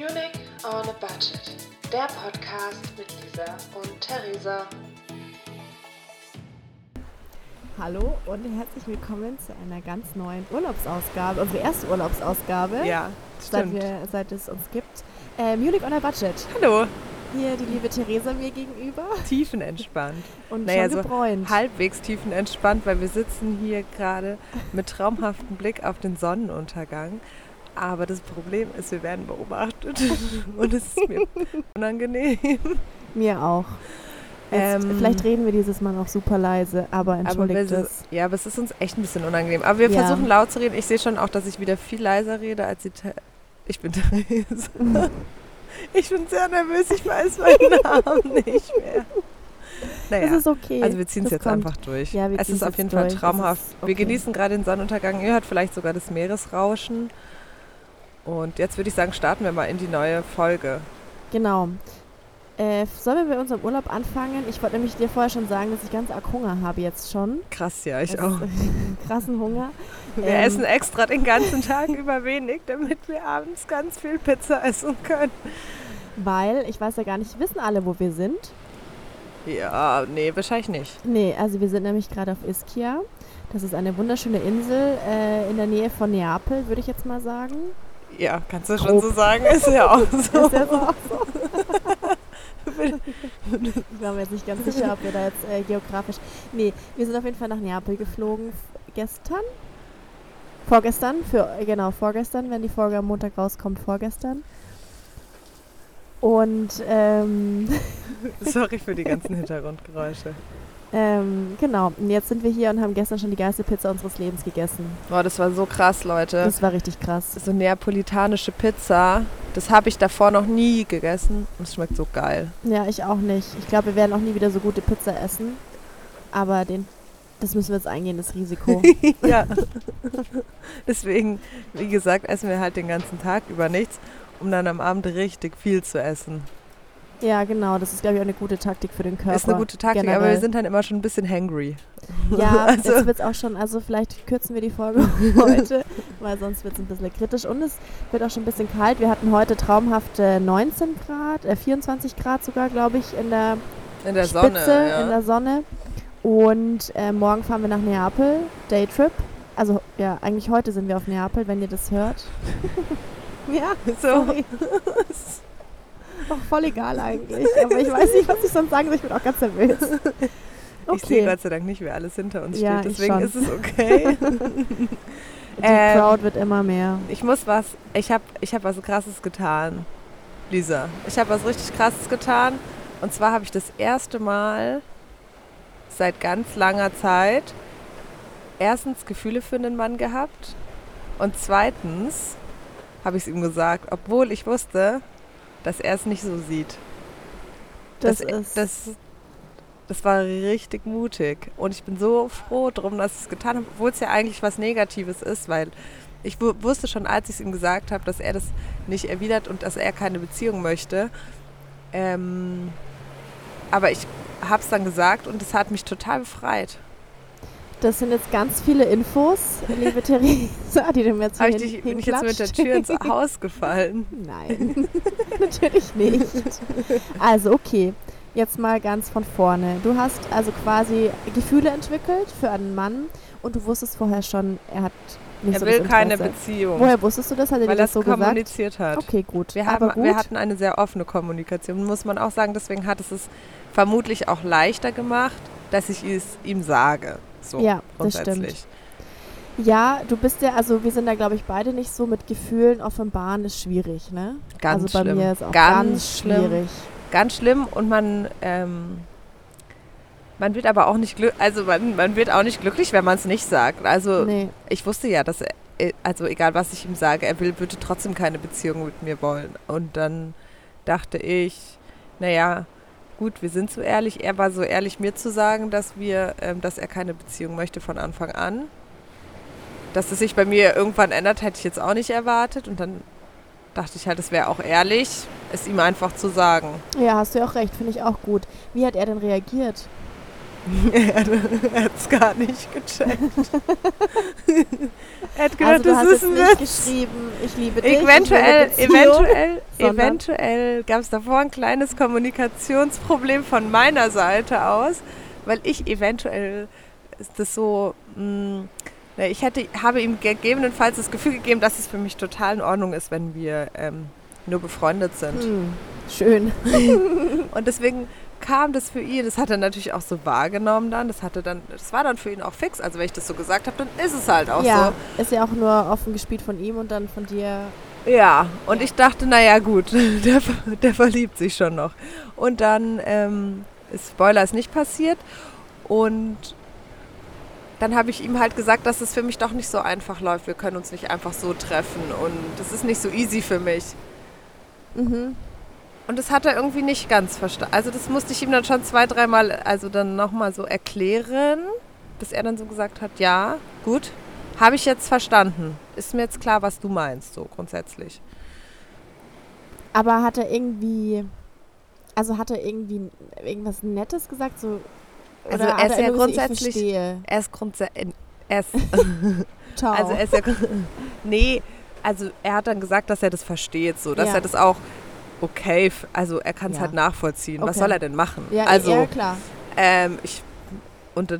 Munich on a Budget, der Podcast mit Lisa und Theresa. Hallo und herzlich willkommen zu einer ganz neuen Urlaubsausgabe, unsere erste Urlaubsausgabe, Ja, seit, stimmt. wir, seit es uns gibt. Äh, Munich on a Budget. Hallo, Hier die liebe Theresa mir gegenüber tiefenentspannt. und Naja, schon so gebräunt. halbwegs tiefenentspannt, weil wir sitzen hier gerade mit traumhaftem Blick auf den Sonnenuntergang. Aber das Problem ist, wir werden beobachtet und es ist mir unangenehm. Mir auch. Jetzt, Ähm, vielleicht reden wir dieses Mal noch super leise, aber Aber entschuldigt wir, es. ja, aber es ist uns echt ein bisschen unangenehm. Aber wir Ja. versuchen laut zu reden. Ich sehe schon auch, dass ich wieder viel leiser rede als die. Te ich bin Therese. Ich bin sehr nervös, ich weiß meinen Namen nicht mehr. Das Naja, ist okay. also wir ziehen es Das jetzt kommt. einfach durch. Ja, es ist auf jeden Fall durch. Es traumhaft. ist Wir okay. genießen gerade den Sonnenuntergang. Ihr hört vielleicht sogar das Meeresrauschen. Und jetzt würde ich sagen, starten wir mal in die neue Folge. Genau. Äh, sollen wir bei unserem Urlaub anfangen? Ich wollte nämlich dir vorher schon sagen, dass ich ganz arg Hunger habe jetzt schon. Krass, ja, ich Das- auch. krassen Hunger. Wir ähm, essen extra den ganzen Tag über wenig, damit wir abends ganz viel Pizza essen können. Weil, ich weiß ja gar nicht, wissen alle, wo wir sind? Ja, nee, wahrscheinlich nicht. Nee, also wir sind nämlich gerade auf Ischia. Das ist eine wunderschöne Insel äh, in der Nähe von Neapel, würde ich jetzt mal sagen. Ja, kannst du schon Grob. so sagen, ist ja auch so. Ist ja so auch so. ich war mir jetzt nicht ganz sicher, ob wir da jetzt äh, geografisch. Nee, wir sind auf jeden Fall nach Neapel geflogen gestern. Vorgestern, für, äh, genau, vorgestern, wenn die Folge am Montag rauskommt, vorgestern. Und ähm, Sorry für die ganzen Hintergrundgeräusche. Ähm, genau, und jetzt sind wir hier und haben gestern schon die geilste Pizza unseres Lebens gegessen. Boah, das war so krass, Leute. Das war richtig krass. so neapolitanische Pizza. Das habe ich davor noch nie gegessen. Und es schmeckt so geil. Ja, ich auch nicht. Ich glaube, wir werden auch nie wieder so gute Pizza essen. Aber den, das müssen wir jetzt eingehen, das Risiko. ja. Deswegen, wie gesagt, essen wir halt den ganzen Tag über nichts, um dann am Abend richtig viel zu essen. Ja, genau. Das ist, glaube ich, auch eine gute Taktik für den Körper. Ist eine gute Taktik, aber generell. wir sind dann immer schon ein bisschen hangry. Ja, Also- jetzt wird es auch schon, also vielleicht kürzen wir die Folge heute, weil sonst wird es ein bisschen kritisch. Und es wird auch schon ein bisschen kalt. Wir hatten heute traumhafte 19 Grad, äh, 24 Grad sogar, glaube ich, in der In der Spitze, Sonne. Ja. in der Sonne. Und äh, morgen fahren wir nach Neapel, Daytrip. Also ja, eigentlich heute sind wir auf Neapel, wenn ihr das hört. ja, so. Doch voll egal eigentlich. Aber ich weiß nicht, was ich sonst sagen soll. Ich bin auch ganz nervös. Ich sehe Okay. Gott sei Dank nicht, wer alles hinter uns Ja, steht. Deswegen ist es okay. Die Ähm, Crowd wird immer mehr. Ich muss was, ich habe ich hab was Krasses getan, Lisa. Ich habe was richtig Krasses getan. Und zwar habe ich das erste Mal seit ganz langer Zeit erstens Gefühle für einen Mann gehabt und zweitens habe ich es ihm gesagt, obwohl ich wusste, dass er es nicht so sieht. Das, das, ist. das, das war richtig mutig. Und ich bin so froh drum, dass ich es getan habe, obwohl es ja eigentlich was Negatives ist, weil ich wu- wusste schon, als ich es ihm gesagt habe, dass er das nicht erwidert und dass er keine Beziehung möchte. Ähm, aber ich habe es dann gesagt und es hat mich total befreit. Das sind jetzt ganz viele Infos, liebe Theresa, die du mir jetzt Hab hier ich dich, bin ich jetzt mit der. Tür ins Haus gefallen? Nein, natürlich nicht. Also okay, jetzt mal ganz von vorne. Du hast also quasi Gefühle entwickelt für einen Mann und du wusstest vorher schon, er hat nicht Er so will das keine. Beziehung, Woher wusstest du das? Hat er weil das es so gesagt? kommuniziert hat. Okay, gut. Wir, haben, gut. wir hatten eine sehr offene Kommunikation, muss man auch sagen. Deswegen hat es es vermutlich auch leichter gemacht, dass ich es ihm sage. So Ja, das grundsätzlich. Ja, du bist ja, also wir sind da glaube ich beide nicht so mit Gefühlen offenbaren ist schwierig, ne? Ganz also bei schlimm. mir ist auch Ganz ganz, schlimm. schwierig. Ganz schlimm und man, ähm, man wird aber auch nicht glücklich, also man, man wird auch nicht glücklich, wenn man es nicht sagt. Also Nee. ich wusste ja, dass er, äh, also egal was ich ihm sage, er will, würde trotzdem keine Beziehung mit mir wollen. Und dann dachte ich, naja, gut, wir sind so ehrlich. Er war so ehrlich, mir zu sagen, dass wir, ähm, dass er keine Beziehung möchte von Anfang an. Dass es sich bei mir irgendwann ändert, hätte ich jetzt auch nicht erwartet. Und dann dachte ich halt, es wäre auch ehrlich, es ihm einfach zu sagen. Ja, hast du ja auch recht, finde ich auch gut. Wie hat er denn reagiert? er hat es gar nicht gecheckt. er hat gedacht, also du das hast ist ein nicht Witz. geschrieben, ich liebe dich. Eventuell, eventuell, eventuell gab es davor ein kleines Kommunikationsproblem von meiner Seite aus, weil ich eventuell ist das so, mh, na, ich hätte, habe ihm gegebenenfalls das Gefühl gegeben, dass es für mich total in Ordnung ist, wenn wir ähm, nur befreundet sind. Hm, schön. Und deswegen kam das für ihn, das hat er natürlich auch so wahrgenommen dann, das hatte dann, das war dann für ihn auch fix. Also wenn ich das so gesagt habe, dann ist es halt auch ja, ist ja auch nur offen gespielt von ihm und dann von dir. so. Ja, und ich dachte, naja gut, der, der verliebt sich schon noch. Und dann ähm, ist Spoiler ist nicht passiert und dann habe ich ihm halt gesagt, dass es für mich doch nicht so einfach läuft. Wir können uns nicht einfach so treffen und das ist nicht so easy für mich. Mhm. Und das hat er irgendwie nicht ganz verstanden. Also das musste ich ihm dann schon zwei, dreimal, also dann nochmal so erklären, bis er dann so gesagt hat, ja, gut, habe ich jetzt verstanden. Ist mir jetzt klar, was du meinst, so grundsätzlich. Aber hat er irgendwie. Also hat er irgendwie irgendwas Nettes gesagt? So, Also er ist ja grundsätzlich- Ich verstehe. Er ist grundsätzlich, er ist, also er ist ja, nee, also er hat dann gesagt, dass er das versteht, so, dass Ja. er das auch okay, also er kann es Ja. halt nachvollziehen. Was Okay. soll er denn machen? ja, also, ja, klar. Ähm, ich, und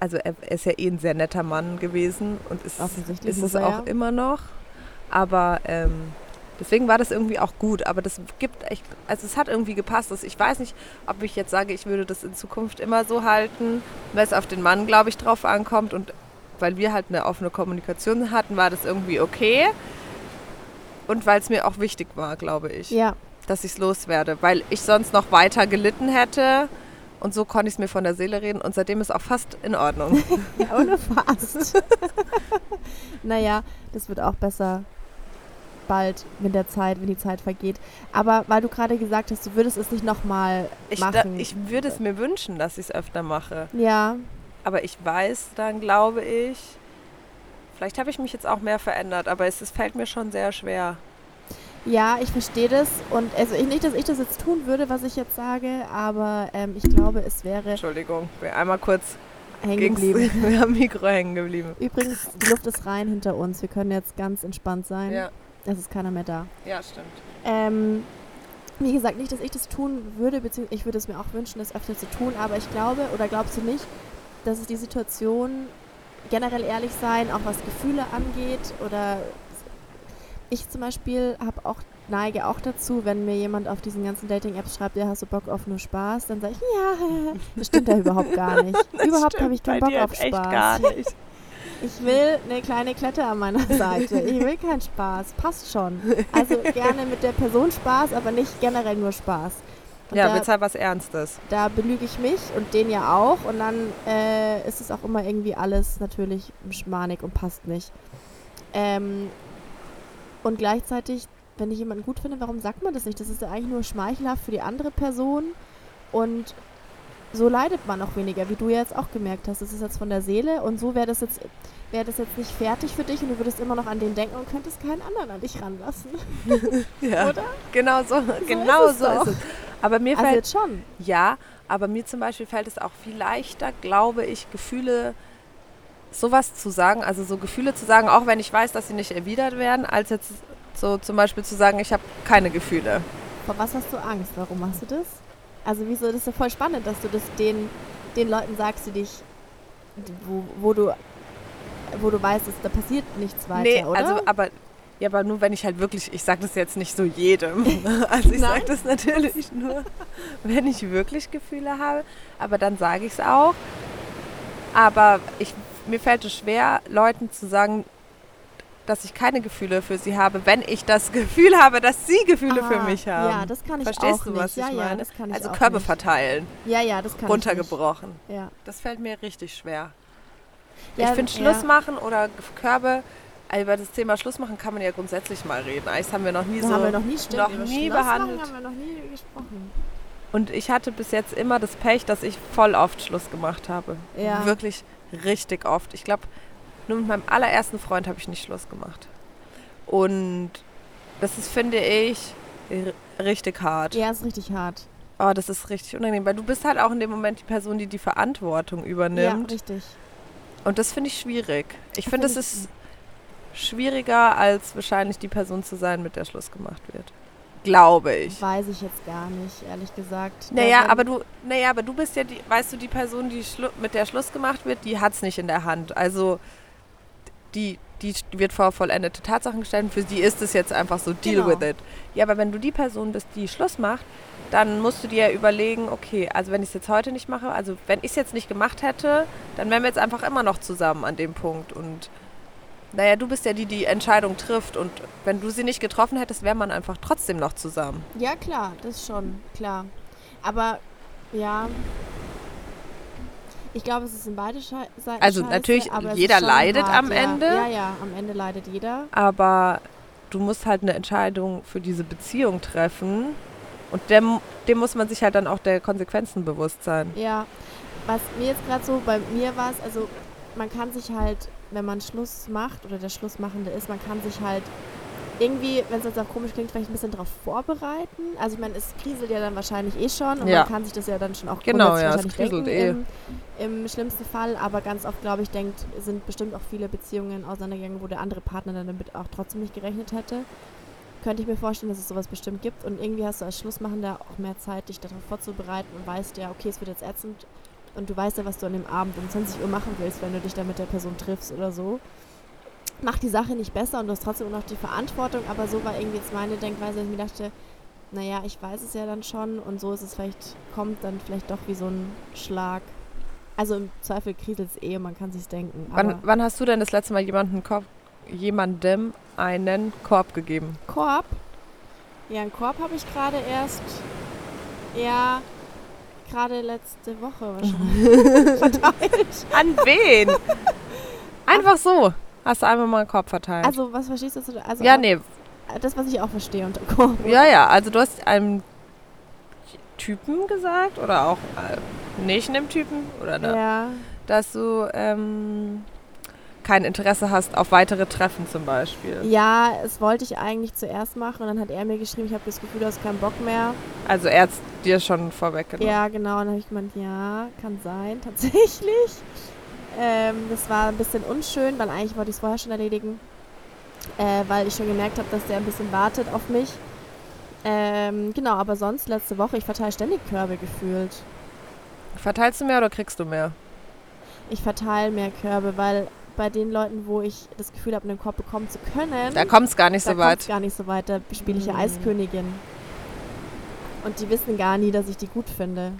also er, er ist ja eh ein sehr netter Mann gewesen und ist, ist es auch ja. immer noch. Aber ähm, deswegen war das irgendwie auch gut. Aber das gibt echt, also es hat irgendwie gepasst. Also ich weiß nicht, ob ich jetzt sage, ich würde das in Zukunft immer so halten, weil es auf den Mann, glaube ich, drauf ankommt und weil wir halt eine offene Kommunikation hatten, war das irgendwie okay. Und weil es mir auch wichtig war, glaube ich Ja, dass ich es loswerde, weil ich sonst noch weiter gelitten hätte. Und so konnte ich es mir von der Seele reden und seitdem ist auch fast in Ordnung. ja ohne fast. naja, das wird auch besser bald mit der Zeit, wenn die Zeit vergeht. Aber weil du gerade gesagt hast, du würdest es nicht nochmal Ich, machen. ich würde es mir wünschen, dass ich es öfter mache. ja, Aber ich weiß dann, glaube ich, vielleicht habe ich mich jetzt auch mehr verändert, aber es, es fällt mir schon sehr schwer. Ja, ich verstehe das. Und also ich, nicht, dass ich das jetzt tun würde, was ich jetzt sage, aber ähm, ich glaube, es wäre Entschuldigung, wir einmal kurz hängen geblieben. wir haben Mikro hängen geblieben. Übrigens, die Luft ist rein hinter uns. Wir können jetzt ganz entspannt sein. Ja, Es ist keiner mehr da. ja, stimmt. Ähm, wie gesagt, nicht, dass ich das tun würde, beziehungsweise ich würde es mir auch wünschen, das öfter zu tun, aber ich glaube, oder glaubst du nicht, dass es die Situation generell ehrlich sein, auch was Gefühle angeht, oder ich zum Beispiel habe auch neige auch dazu, wenn mir jemand auf diesen ganzen Dating-Apps schreibt, ja, hast du Bock auf nur Spaß, dann sage ich, ja, das stimmt ja überhaupt gar nicht. überhaupt habe ich keinen Bock auf Spaß. nicht. Ich will eine kleine Klette an meiner Seite. Ich will keinen Spaß. Passt schon. Also gerne mit der Person Spaß, aber nicht generell nur Spaß. Und Ja, da, willst halt was Ernstes. da belüge ich mich und den ja auch. Und dann äh, ist es auch immer irgendwie alles natürlich schmanig und passt nicht. Ähm, und gleichzeitig, wenn ich jemanden gut finde, warum sagt man das nicht? Das ist ja eigentlich nur schmeichelhaft für die andere Person. Und so leidet man auch weniger, wie du ja jetzt auch gemerkt hast. Das ist jetzt von der Seele und so wäre das jetzt wäre das jetzt nicht fertig für dich und du würdest immer noch an den denken und könntest keinen anderen an dich ranlassen. Ja, Oder? genau so, genau ist so ist es. Aber mir Also fällt jetzt schon. Ja, aber mir zum Beispiel fällt es auch viel leichter, glaube ich, Gefühle sowas zu sagen, also so Gefühle zu sagen, auch wenn ich weiß, dass sie nicht erwidert werden, als jetzt so zum Beispiel zu sagen, ich habe keine Gefühle. Vor was hast du Angst? Warum machst du das? Also wieso, das ist ja voll spannend, dass du das den, den Leuten sagst, die dich, wo, wo du wo du weißt, dass da passiert nichts weiter, nee, oder? also aber ja, aber nur wenn ich halt wirklich, ich sage das jetzt nicht so jedem. Also ich sage das natürlich nur, wenn ich wirklich Gefühle habe. Aber dann sage ich es auch. Aber ich, mir fällt es schwer, Leuten zu sagen, dass ich keine Gefühle für sie habe, wenn ich das Gefühl habe, dass sie Gefühle für Ah, mich haben. Ja, das kann ich Verstehst auch du, nicht. was ich ja, ja, meine? das kann ich also Körbe nicht. verteilen, Ja, ja, das kann runtergebrochen. ich nicht. Ja. Das fällt mir richtig schwer. Ja, ich finde ja. Schluss machen oder Körbe, also über das Thema Schluss machen kann man ja grundsätzlich mal reden. Eigentlich haben wir noch nie Da so. haben wir noch nie, stimmt, noch nie behandelt. haben wir noch nie gesprochen. Und ich hatte bis jetzt immer das Pech, dass ich voll oft Schluss gemacht habe. Ja. Wirklich richtig oft. Ich glaube, nur mit meinem allerersten Freund habe ich nicht Schluss gemacht. Und das ist, finde ich, richtig hart. Ja, ist richtig hart. Oh, das ist richtig unangenehm, weil du bist halt auch in dem Moment die Person, die die Verantwortung Ja, übernimmt. richtig. Und das finde ich schwierig. Ich finde, find es ist schwieriger, als wahrscheinlich die Person zu sein, mit der Schluss gemacht wird. Glaube ich. Weiß ich jetzt gar nicht, ehrlich gesagt. Naja, aber du, naja, aber du bist ja die, weißt du, die Person, die mit der Schluss gemacht wird, die hat es nicht in der Hand. Also die, die wird vor vollendete Tatsachen gestellt und für die ist es jetzt einfach so, deal Genau. with it. Ja, aber wenn du die Person bist, die Schluss macht, dann musst du dir überlegen, okay, also wenn ich es jetzt heute nicht mache, also wenn ich es jetzt nicht gemacht hätte, dann wären wir jetzt einfach immer noch zusammen an dem Punkt. Und naja, du bist ja die, die Entscheidung trifft und wenn du sie nicht getroffen hättest, wäre man einfach trotzdem noch zusammen. Ja, klar, das schon, klar. Aber ja. Ich glaube, es ist in beide Seiten. Also scheiße, natürlich, jeder leidet hart, am ja. Ende. Ja, ja, am Ende leidet jeder. aber du musst halt eine Entscheidung für diese Beziehung treffen und dem, dem muss man sich halt dann auch der Konsequenzen bewusst sein. Ja. Was mir jetzt gerade so, bei mir war also man kann sich halt, wenn man Schluss macht oder der Schlussmachende ist, man kann sich halt irgendwie, wenn es jetzt auch komisch klingt, vielleicht ein bisschen darauf vorbereiten. Also ich meine, es kriselt ja dann wahrscheinlich eh schon und Ja. man kann sich das ja dann schon auch Genau, ja, es kriselt denken eh. im, im schlimmsten Fall. Aber ganz oft, glaube ich, denkt, sind bestimmt auch viele Beziehungen auseinandergegangen, wo der andere Partner dann damit auch trotzdem nicht gerechnet hätte. Könnte ich mir vorstellen, dass es sowas bestimmt gibt. Und irgendwie hast du als Schlussmachender auch mehr Zeit, dich darauf vorzubereiten und weißt ja, okay, es wird jetzt ätzend. Und du weißt ja, was du an dem Abend um 20 Uhr machen willst, wenn du dich dann mit der Person triffst oder so. Macht die Sache nicht besser und du hast trotzdem noch die Verantwortung. Aber so war irgendwie jetzt meine Denkweise, dass ich mir dachte, naja, ich weiß es ja dann schon und so ist es vielleicht, kommt dann vielleicht doch wie so ein Schlag. Also im Zweifel kriselt es eh man kann sich's denken. Wann, wann hast du denn das letzte Mal jemanden Korb, jemandem einen Korb gegeben? Korb? Ja, einen Korb habe ich gerade erst, ja, gerade letzte Woche wahrscheinlich verteilt. An wen? Einfach so. Hast du einfach mal einen Korb verteilt? Also, was verstehst du? Also, ja, nee. Das, was ich auch verstehe unter Korb. Ja, ja. Also du hast einem Typen gesagt oder auch äh, nicht einem Typen oder ne, Ja. dass du ähm, kein Interesse hast auf weitere Treffen zum Beispiel. Ja, es wollte ich eigentlich zuerst machen und dann hat er mir geschrieben, ich habe das Gefühl, du hast keinen Bock mehr. Also er hat dir schon vorweggenommen. Ja, genau. Und dann habe ich gemeint, ja, kann sein, tatsächlich. Ähm, das war ein bisschen unschön, weil eigentlich wollte ich es vorher schon erledigen. Äh, weil ich schon gemerkt habe, dass der ein bisschen wartet auf mich. Ähm, genau, aber sonst letzte Woche, ich verteile ständig Körbe gefühlt. Verteilst du mehr oder kriegst du mehr? Ich verteile mehr Körbe, weil bei den Leuten, wo ich das Gefühl habe, einen Korb bekommen zu können, Da kommt es gar nicht da so weit. gar nicht so weit. Da spiele ich ja Mm. Eiskönigin. Und die wissen gar nie, dass ich die gut finde.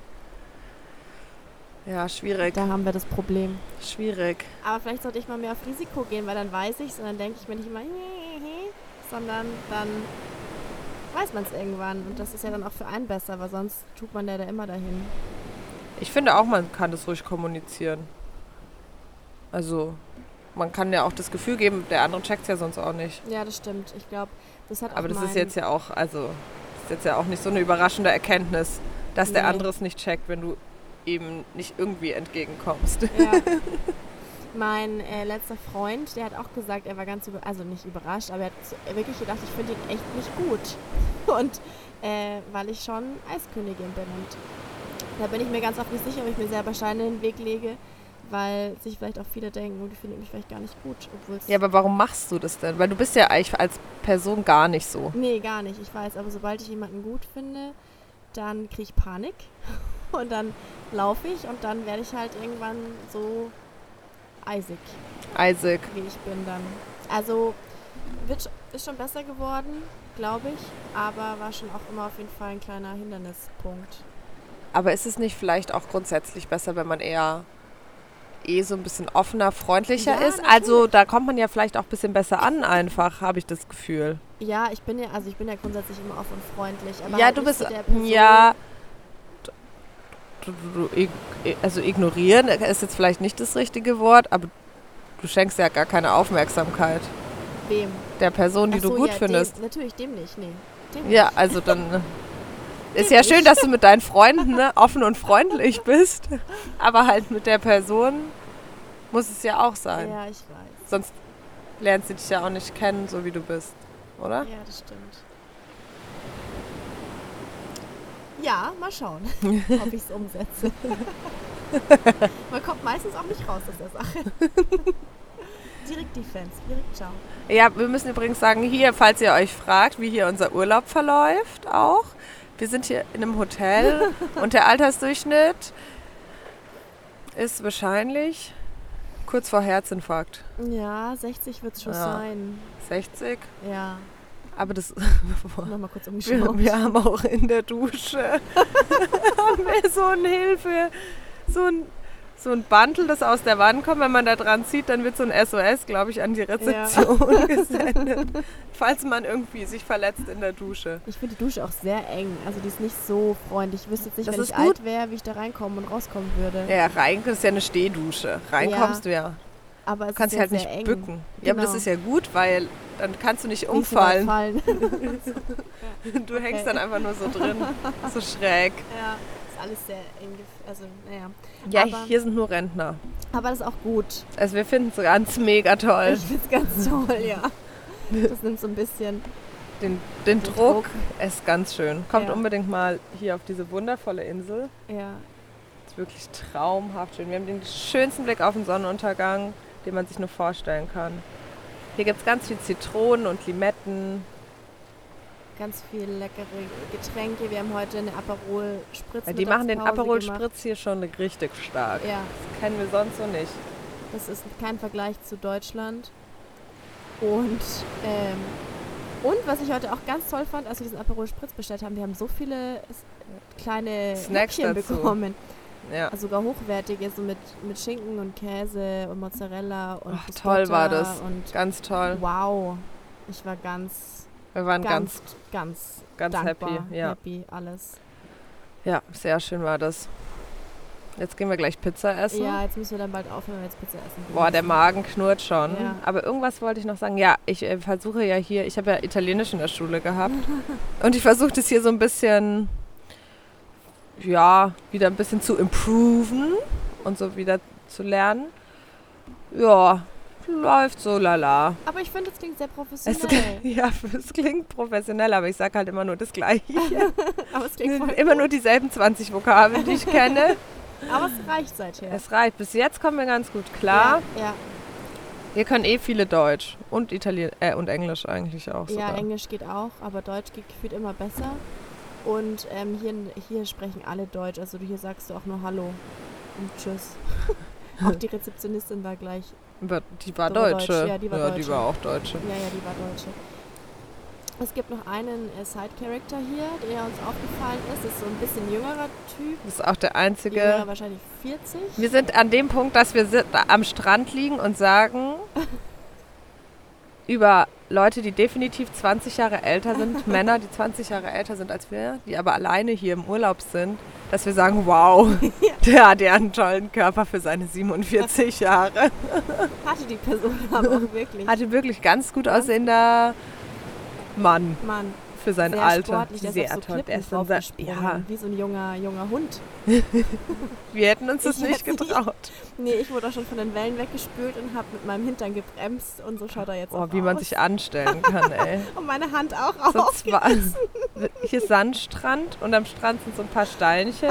Ja, schwierig. Da haben wir das Problem. Schwierig. Aber vielleicht sollte ich mal mehr auf Risiko gehen, weil dann weiß ich es und dann denke ich mir nicht immer, sondern dann weiß man es irgendwann. Und das ist ja dann auch für einen besser, weil sonst tut man ja da immer dahin. Ich finde auch, man kann das ruhig kommunizieren. Also, man kann ja auch das Gefühl geben, der andere checkt ja sonst auch nicht. Ja, das stimmt. Ich glaube, das hat auch Aber das ist jetzt ja auch, also, das ist jetzt ja auch nicht so eine überraschende Erkenntnis, dass der Nee. andere es nicht checkt, wenn du ihm nicht irgendwie entgegenkommst. Ja. Mein äh, letzter Freund, der hat auch gesagt, er war ganz über also nicht überrascht, aber er hat wirklich gedacht, ich finde ihn echt nicht gut. Und äh, weil ich schon Eiskönigin bin. Und da bin ich mir ganz oft nicht sicher, ob ich mir selber Steine in den Weg lege, weil sich vielleicht auch viele denken, oh, die finden mich vielleicht gar nicht gut, Ja, aber warum machst du das denn? Weil du bist ja eigentlich als Person gar nicht so. Nee, gar nicht, ich weiß. Aber sobald ich jemanden gut finde, dann kriege ich Panik. Und dann laufe ich und dann werde ich halt irgendwann so eisig, Isaac. wie ich bin dann. Also wird, ist schon besser geworden, glaube ich. Aber war schon auch immer auf jeden Fall ein kleiner Hindernispunkt. Aber ist es nicht vielleicht auch grundsätzlich besser, wenn man eher eh so ein bisschen offener, freundlicher Ja, ist? Also da kommt man ja vielleicht auch ein bisschen besser an einfach, habe ich das Gefühl. Ja, ich bin ja, also ich bin ja grundsätzlich immer offen und freundlich. Aber ja, halt du bist, ja, du, du, also ignorieren ist jetzt vielleicht nicht das richtige Wort, aber du schenkst ja gar keine Aufmerksamkeit Wem? der Person, die Ach du so, gut ja, findest. Dem, natürlich, dem nicht, nee. Dem Ja, nicht. also dann ist ja schön, dass du mit deinen Freunden ne, offen und freundlich bist, aber halt mit der Person muss es ja auch sein. Ja, ich weiß. Sonst lernt sie dich ja auch nicht kennen, so wie du bist, oder? Ja, das stimmt. Ja, mal schauen, ob ich es umsetze. Man kommt meistens auch nicht raus aus der Sache. direkt Defense, direkt ciao. Ja, wir müssen übrigens sagen, hier, falls ihr euch fragt, wie hier unser Urlaub verläuft, auch. Wir sind hier in einem Hotel und der Altersdurchschnitt ist wahrscheinlich kurz vor Herzinfarkt. Ja, 60 wird es schon Ja. sein. 60. Ja, Aber das. nochmal kurz Wir, umgeschaut. wir haben auch in der Dusche haben wir so ein Hilfe, so ein, so ein Bundle, das aus der Wand kommt. Wenn man da dran zieht, dann wird so ein SOS, glaube ich, an die Rezeption gesendet. Falls man irgendwie sich verletzt in der Dusche. Ich finde die Dusche auch sehr eng. Also die ist nicht so freundlich. Ich wüsste jetzt nicht, Das wenn ich gut. alt wäre, wie ich da reinkommen und rauskommen würde. Ja, rein ist ja eine Stehdusche. Rein Ja. du ja. Aber es Du kannst ist dich ja halt sehr nicht eng. bücken. Ja, aber das Genau. ist ja gut, weil dann kannst du nicht umfallen. fallen. Du hängst Okay. dann einfach nur so drin. So schräg. ja, ist alles sehr eng. Also, naja. Ja, Aber- hier sind nur Rentner. Aber das ist auch gut. Also wir finden es ganz mega toll. Ich finde es ganz toll, ja. Das nimmt so ein bisschen Den, den, den Druck, ist ganz schön. Kommt Ja. unbedingt mal hier auf diese wundervolle Insel. Ja. Ist wirklich traumhaft schön. Wir haben den schönsten Blick auf den Sonnenuntergang, den man sich nur vorstellen kann. Hier gibt es ganz viel Zitronen und Limetten. Ganz viel leckere Getränke. Wir haben heute eine Aperol Spritz. Ja, die machen den Aperol gemacht. Spritz hier schon richtig stark. Ja, Das kennen wir sonst so nicht. das ist kein Vergleich zu Deutschland. Und, ähm, und was ich heute auch ganz toll fand, als wir diesen Aperol Spritz bestellt haben, wir haben so viele kleine Snacks bekommen. Ja. Also sogar hochwertige, so mit, mit Schinken und Käse und Mozzarella und Ach, toll war das. Und Ganz toll. wow, ich war ganz, Wir waren ganz, ganz, ganz, ganz dankbar, happy. Ja. happy, alles. ja, sehr schön war das. Jetzt gehen wir gleich Pizza essen. Ja, jetzt müssen wir dann bald aufhören, wenn wir jetzt Pizza essen. gehen Boah, der. Magen knurrt schon. Ja. Aber irgendwas wollte ich noch sagen. Ja, ich äh, versuche ja hier, ich habe ja Italienisch in der Schule gehabt. und ich versuche das hier so ein bisschen, ja, wieder ein bisschen zu improven und so wieder zu lernen. Ja, läuft so lala. Aber ich finde, es klingt sehr Es, professionell. ja, es klingt professionell, aber ich sage halt immer nur das Gleiche. Aber es klingt voll immer nur dieselben 20 Vokabeln, die ich kenne. Aber es reicht seither. Es reicht. Bis jetzt kommen wir ganz gut klar. Ja, ja, Wir können eh viele Deutsch und Italien äh, und Englisch eigentlich auch ja, sogar. Englisch geht auch, aber Deutsch geht gefühlt immer besser. Und ähm, hier, hier sprechen alle Deutsch. Also hier sagst du auch nur Hallo und Tschüss. auch die Rezeptionistin war gleich. Die war war Deutsche. Deutsch, ja, die war ja, Deutsche. die war auch Deutsche. Ja, ja, die war Deutsche. Es gibt noch einen äh, Side-Character hier, der uns aufgefallen ist. Das ist so ein bisschen jüngerer Typ. Das ist auch der einzige. Jüngerer wahrscheinlich 40. Wir sind an dem Punkt, dass wir am Strand liegen und sagen über Leute, die definitiv 20 Jahre älter sind, Männer, die 20 Jahre älter sind als wir, die aber alleine hier im Urlaub sind, dass wir sagen, wow, der hat ja einen tollen Körper für seine 47 Jahre. Hatte die Person aber auch wirklich. Hatte wirklich ganz gut aussehender Mann. Mann, für sein sehr Alter. Sehr so toll. Der ist dann sehr, draufgesprungen, ja, wie so ein junger, junger Hund. wir hätten uns das Ich nicht hätte nicht- getraut. Nee, ich wurde auch schon von den Wellen weggespült und habe mit meinem Hintern gebremst und so schaut er jetzt Oh, wie man aus. sich anstellen kann, ey. Und meine Hand auch So auf. zwei, hier ist Sandstrand und am Strand sind so ein paar Steinchen.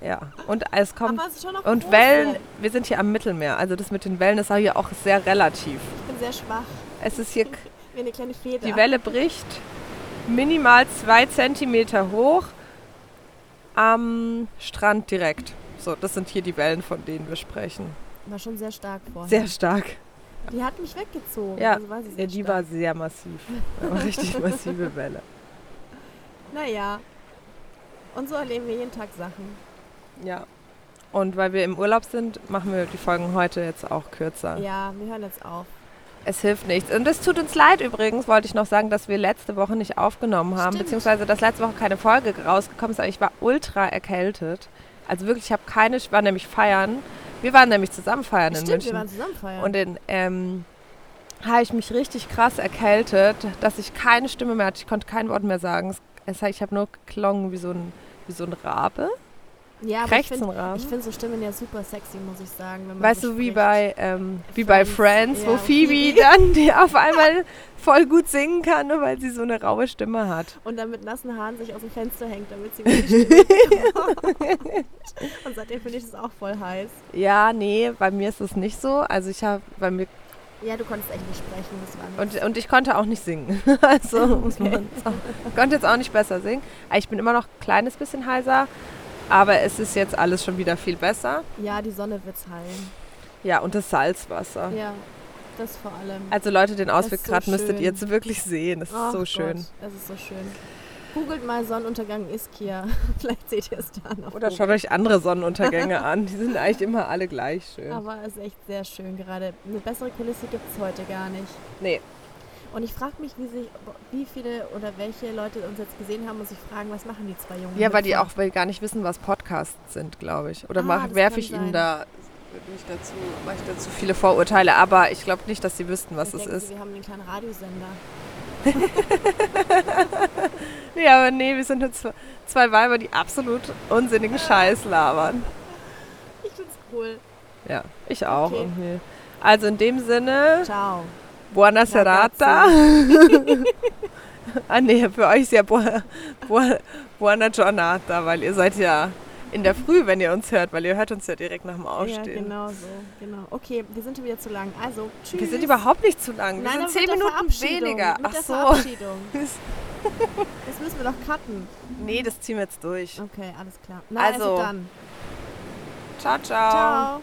Ja, und es kommt. Und Wellen, wir sind hier am Mittelmeer, also das mit den Wellen ist auch hier auch sehr relativ. Ich bin sehr schwach, Es ist hier, wie eine kleine Feder. die Welle bricht minimal zwei Zentimeter hoch am Strand direkt. So, das sind hier die Wellen, von denen wir sprechen. War schon sehr stark vorher. Sehr stark. Die hat mich weggezogen. Ja, also war Ja, die stark. war sehr massiv. Eine richtig massive Welle. Naja. Und so erleben wir jeden Tag Sachen. Ja. Und weil wir im Urlaub sind, machen wir die Folgen heute jetzt auch kürzer. Ja, wir hören jetzt auf. Es hilft nichts. Und es tut uns leid übrigens, wollte ich noch sagen, dass wir letzte Woche nicht aufgenommen haben, Stimmt. beziehungsweise dass letzte Woche keine Folge rausgekommen ist, aber ich war ultra erkältet. Also wirklich, ich habe keine, ich war nämlich feiern. Wir waren nämlich zusammen feiern in Stimmt, München. wir waren zusammen feiern. Und in, ähm, habe ich mich richtig krass erkältet, dass ich keine Stimme mehr hatte. Ich konnte kein Wort mehr sagen. Es, es, ich habe nur geklungen wie so ein, wie so ein Rabe. Ja, aber ich rechts finde ich so Stimmen ja super sexy, muss ich sagen. Weißt so du, wie bei, ähm, wie bei Friends, Friends, ja, wo Phoebe dann die auf einmal voll gut singen kann, nur weil sie so eine raue Stimme hat. Und dann mit nassen Haaren sich aus dem Fenster hängt, damit sie. Und seitdem finde ich das auch voll heiß. Ja, nee, bei mir ist es nicht so. Also ich habe bei mir Ja, du konntest echt nicht sprechen, das war und, und ich konnte auch nicht singen. Also muss man. Ich konnte jetzt auch nicht besser singen. Aber Ich bin immer noch ein kleines bisschen heiser, aber es ist jetzt alles schon wieder viel besser. Ja, die Sonne wird's heilen. Ja, und das Salzwasser. Ja, das vor allem. Also Leute, den Das ist Ausweggrad so müsstet ihr schön. jetzt wirklich sehen. Das ist so schön. Gott, es ist so schön. Googelt mal Sonnenuntergang Ischia. Vielleicht seht ihr es dann. Auf Oder schaut euch andere Sonnenuntergänge an. Die sind eigentlich immer alle gleich schön. Aber es ist echt sehr schön gerade. Eine bessere Kulisse gibt es heute gar nicht. Nee. Und ich frage mich, wie, sich, wie viele oder welche Leute uns jetzt gesehen haben und sich fragen, was machen die zwei Jungen? Ja, weil die auch weil gar nicht wissen, was Podcasts sind, glaube ich. Oder Ah, werfe ich ihnen sein. da nicht dazu, mache ich dazu viele Vorurteile. Aber ich glaube nicht, dass sie wüssten, was Vielleicht es denken ist. Wir haben einen kleinen Radiosender. Nee, aber nee, wir sind nur zwei, zwei Weiber, die absolut unsinnigen Scheiß labern. Ich find's cool. Ja, ich auch Okay. irgendwie. Also in dem Sinne, Ciao. Buona serata. ah nee, für euch ist ja buona, buona, buona giornata, weil ihr seid ja in der Früh, wenn ihr uns hört, weil ihr hört uns ja direkt nach dem Ja, Aufstehen. genau so. Genau. Okay, wir sind schon wieder zu lang. Also, tschüss. Wir sind überhaupt nicht zu lang. Wir Nein, sind zehn Minuten weniger. Mit Ach der so. Verabschiedung. Das müssen wir doch cutten. Nee, das ziehen wir jetzt durch. Okay, alles klar. Na, Also, also dann. Ciao, ciao. Ciao.